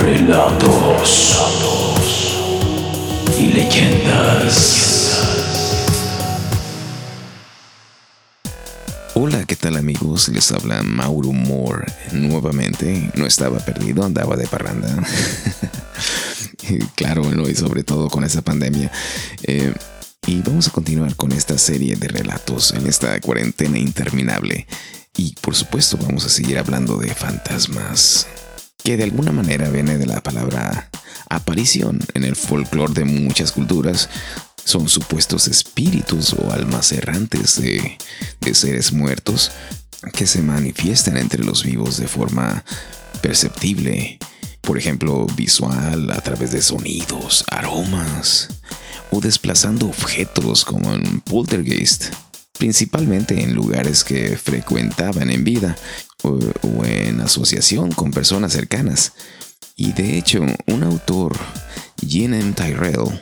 Relatos y leyendas. Hola, ¿qué tal amigos? Les habla Mauro Moore. Nuevamente, no estaba perdido, andaba de parranda. claro, y sobre todo con esa pandemia. Eh, y vamos a continuar con esta serie de relatos en esta cuarentena interminable. Y por supuesto vamos a seguir hablando de fantasmas, que de alguna manera viene de la palabra aparición en el folclore de muchas culturas. Son supuestos espíritus o almas errantes de, de seres muertos que se manifiestan entre los vivos de forma perceptible, por ejemplo, visual a través de sonidos, aromas o desplazando objetos como en poltergeist, principalmente en lugares que frecuentaban en vida o, en asociación con personas cercanas. Y de hecho, un autor, Gene Tyrell,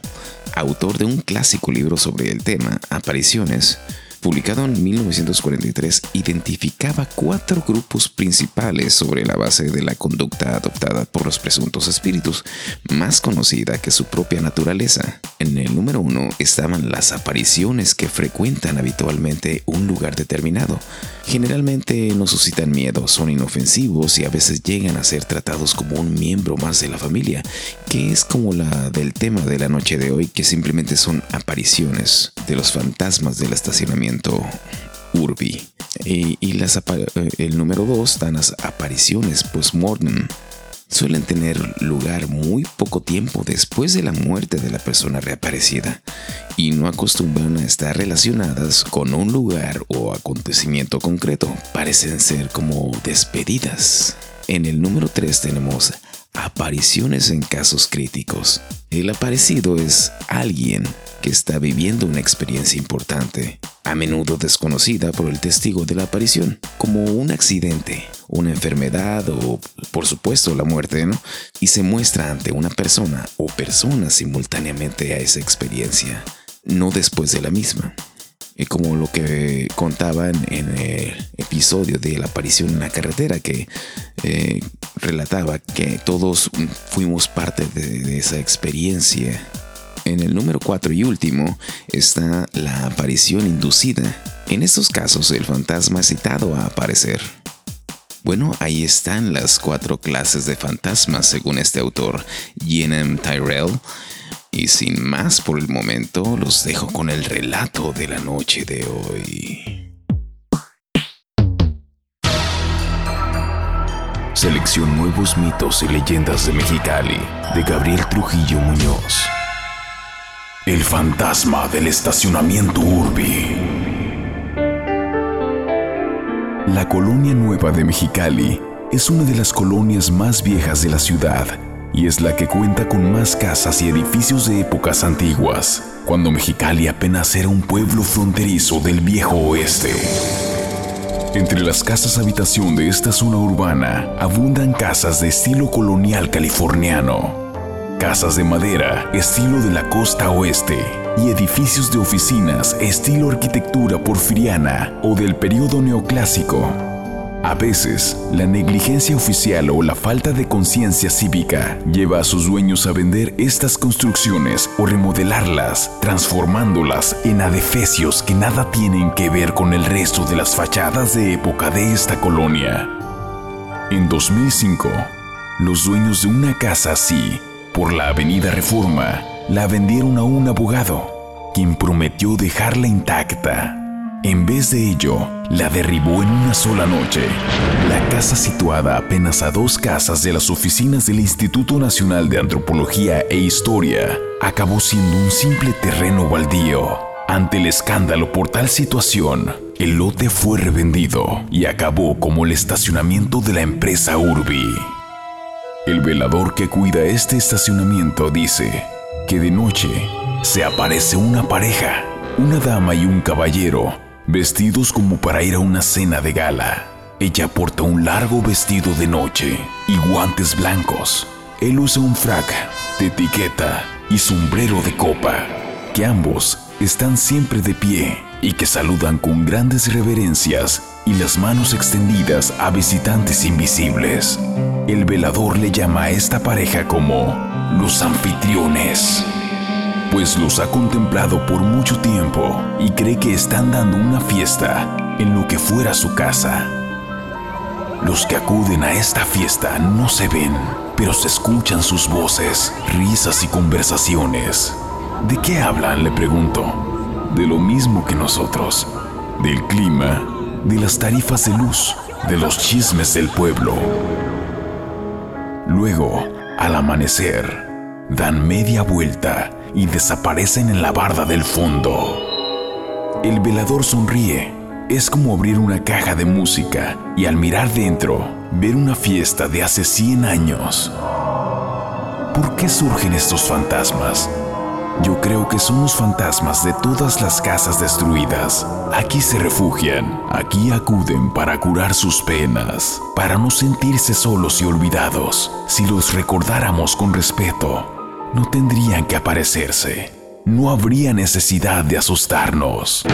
autor de un clásico libro sobre el tema, Apariciones, publicado en 1943, identificaba cuatro grupos principales sobre la base de la conducta adoptada por los presuntos espíritus, más conocida que su propia naturaleza. En el número uno estaban las apariciones que frecuentan habitualmente un lugar determinado. Generalmente no suscitan miedo, son inofensivos y a veces llegan a ser tratados como un miembro más de la familia, que es como la del tema de la noche de hoy, que simplemente son apariciones de los fantasmas del estacionamiento Urbi. Y, las, eh, el número dos dan las apariciones post-mortem. Suelen tener lugar muy poco tiempo después de la muerte de la persona reaparecida y no acostumbran a estar relacionadas con un lugar o acontecimiento concreto. Parecen ser como despedidas. En el número 3 tenemos apariciones en casos críticos. El aparecido es alguien que está viviendo una experiencia importante, a menudo desconocida por el testigo de la aparición, como un accidente, una enfermedad o, por supuesto, la muerte, ¿no? Y se muestra ante una persona o personas simultáneamente a esa experiencia, no después de la misma. Y como lo que contaban en el episodio de la aparición en la carretera, que eh, relataba que todos fuimos parte de esa experiencia en el número 4 y último está la aparición inducida. En estos casos el fantasma citado a aparecer. Bueno, ahí están las cuatro clases de fantasmas según este autor, Jenem Tyrell. Y sin más por el momento, los dejo con el relato de la noche de hoy. Selección Nuevos Mitos y Leyendas de Mexicali, de Gabriel Trujillo Muñoz. El fantasma del estacionamiento Urbi. La colonia nueva de Mexicali es una de las colonias más viejas de la ciudad y es la que cuenta con más casas y edificios de épocas antiguas, cuando Mexicali apenas era un pueblo fronterizo del viejo oeste. Entre las casas habitación de esta zona urbana abundan casas de estilo colonial californiano, casas de madera estilo de la costa oeste y edificios de oficinas estilo arquitectura porfiriana o del periodo neoclásico. A veces, la negligencia oficial o la falta de conciencia cívica lleva a sus dueños a vender estas construcciones o remodelarlas, transformándolas en adefesios que nada tienen que ver con el resto de las fachadas de época de esta colonia. En 2005, los dueños de una casa así por la Avenida Reforma, la vendieron a un abogado, quien prometió dejarla intacta. En vez de ello, la derribó en una sola noche. La casa situada apenas a dos casas de las oficinas del Instituto Nacional de Antropología e Historia, acabó siendo un simple terreno baldío. Ante el escándalo por tal situación, el lote fue revendido y acabó como el estacionamiento de la empresa Urbi. El velador que cuida este estacionamiento dice que de noche se aparece una pareja, una dama y un caballero, vestidos como para ir a una cena de gala. Ella porta un largo vestido de noche y guantes blancos. Él usa un frac de etiqueta y sombrero de copa, que ambos están siempre de pie y que saludan con grandes reverencias y las manos extendidas a visitantes invisibles. El velador le llama a esta pareja como los anfitriones, pues los ha contemplado por mucho tiempo y cree que están dando una fiesta en lo que fuera su casa. Los que acuden a esta fiesta no se ven, pero se escuchan sus voces, risas y conversaciones. ¿De qué hablan? Le pregunto de lo mismo que nosotros, del clima, de las tarifas de luz, de los chismes del pueblo. Luego, al amanecer, dan media vuelta y desaparecen en la barda del fondo. El velador sonríe. Es como abrir una caja de música y al mirar dentro, ver una fiesta de hace 100 años. ¿Por qué surgen estos fantasmas? Yo creo que son los fantasmas de todas las casas destruidas. Aquí se refugian, aquí acuden para curar sus penas, para no sentirse solos y olvidados. Si los recordáramos con respeto, no tendrían que aparecerse. No habría necesidad de asustarnos.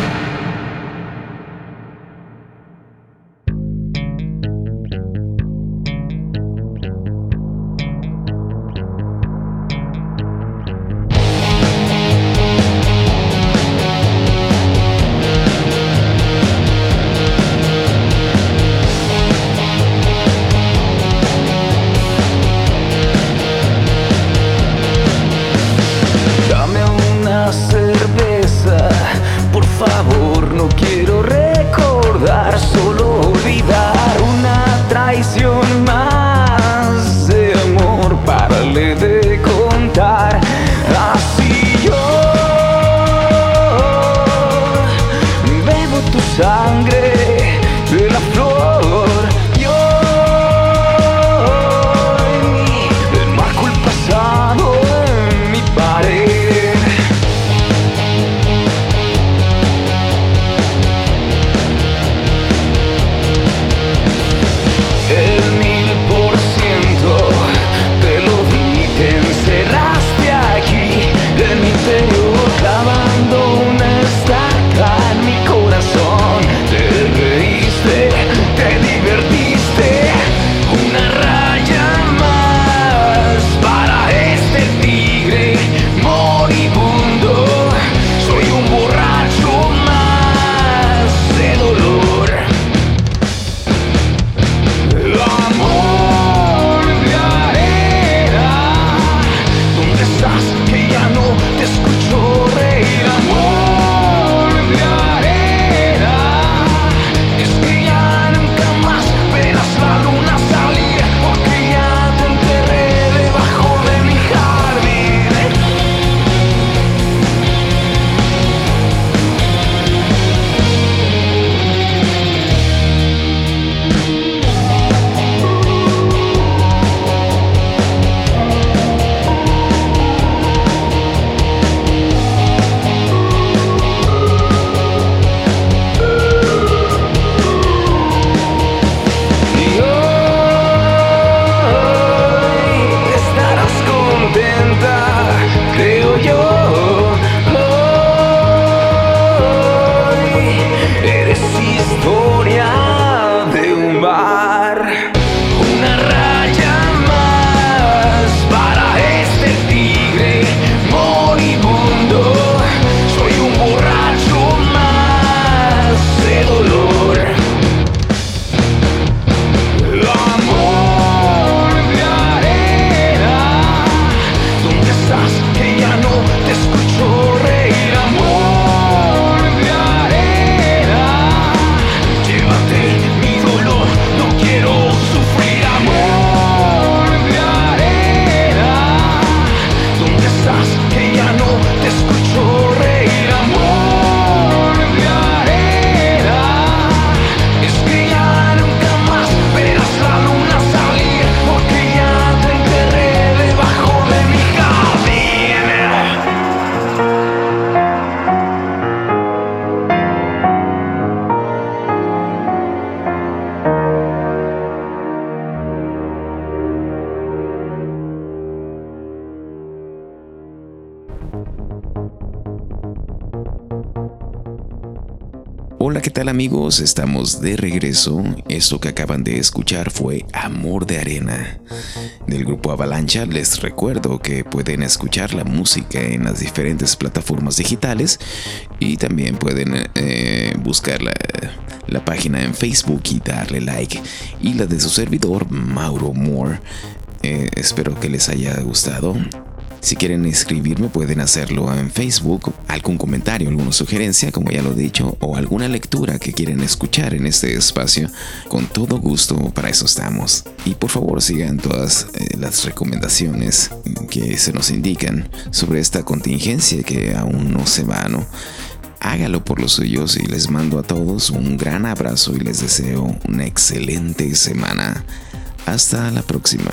Hola, ¿qué tal amigos? Estamos de regreso. Esto que acaban de escuchar fue Amor de Arena. Del grupo Avalancha les recuerdo que pueden escuchar la música en las diferentes plataformas digitales y también pueden eh, buscar la, la página en Facebook y darle like. Y la de su servidor, Mauro Moore. Eh, espero que les haya gustado. Si quieren escribirme pueden hacerlo en Facebook, algún comentario, alguna sugerencia, como ya lo he dicho, o alguna lectura que quieren escuchar en este espacio. Con todo gusto, para eso estamos. Y por favor sigan todas eh, las recomendaciones que se nos indican sobre esta contingencia que aún no se va, ¿no? Hágalo por los suyos y les mando a todos un gran abrazo y les deseo una excelente semana. Hasta la próxima.